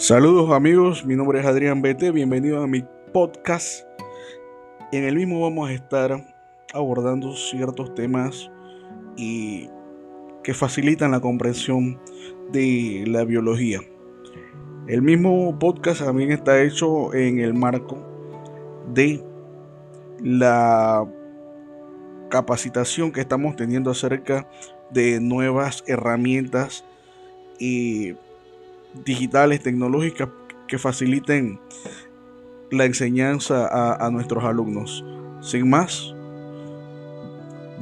Saludos amigos, mi nombre es Adrián BT, bienvenido a mi podcast. En el mismo vamos a estar abordando ciertos temas y que facilitan la comprensión de la biología. El mismo podcast también está hecho en el marco de la capacitación que estamos teniendo acerca de nuevas herramientas y digitales, tecnológicas que faciliten la enseñanza a, nuestros alumnos. Sin más,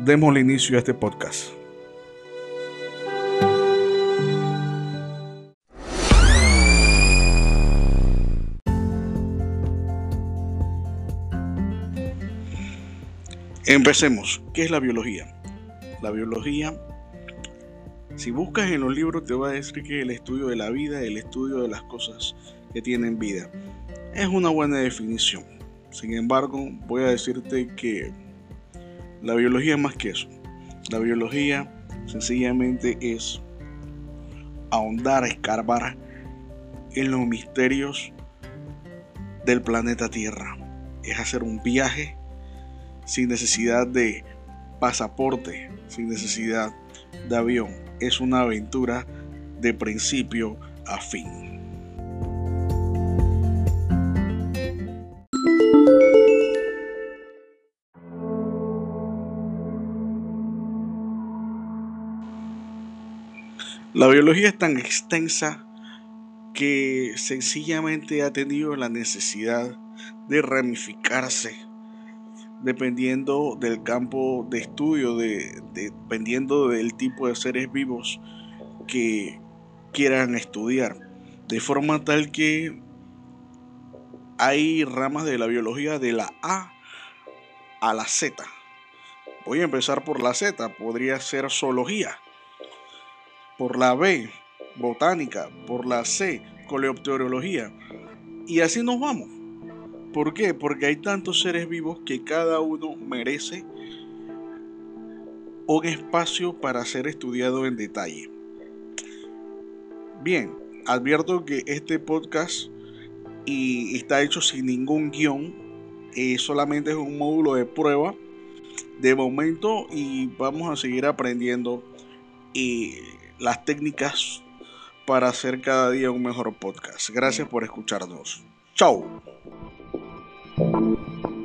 démosle inicio a este podcast. Empecemos. ¿Qué es la biología? La biología si buscas en los libros te va a decir que el estudio de la vida, el estudio de las cosas que tienen vida. Es una buena definición. Sin embargo, voy a decirte que la biología es más que eso. La biología sencillamente es ahondar, escarbar en los misterios del planeta Tierra. Es hacer un viaje sin necesidad de pasaporte, sin necesidad de avión es una aventura de principio a fin. La biología es tan extensa que sencillamente ha tenido la necesidad de ramificarse dependiendo del campo de estudio, de, dependiendo del tipo de seres vivos que quieran estudiar. De forma tal que hay ramas de la biología de la A a la Z. Voy a empezar por la Z, podría ser zoología. Por la B, botánica. Por la C, coleopterología. Y así nos vamos. ¿Por qué? Porque hay tantos seres vivos que cada uno merece un espacio para ser estudiado en detalle. Bien, advierto que este podcast y está hecho sin ningún guion, eh, solamente es un módulo de prueba de momento y vamos a seguir aprendiendo y eh, las técnicas para hacer cada día un mejor podcast. Gracias por escucharnos. Chao. Thank you.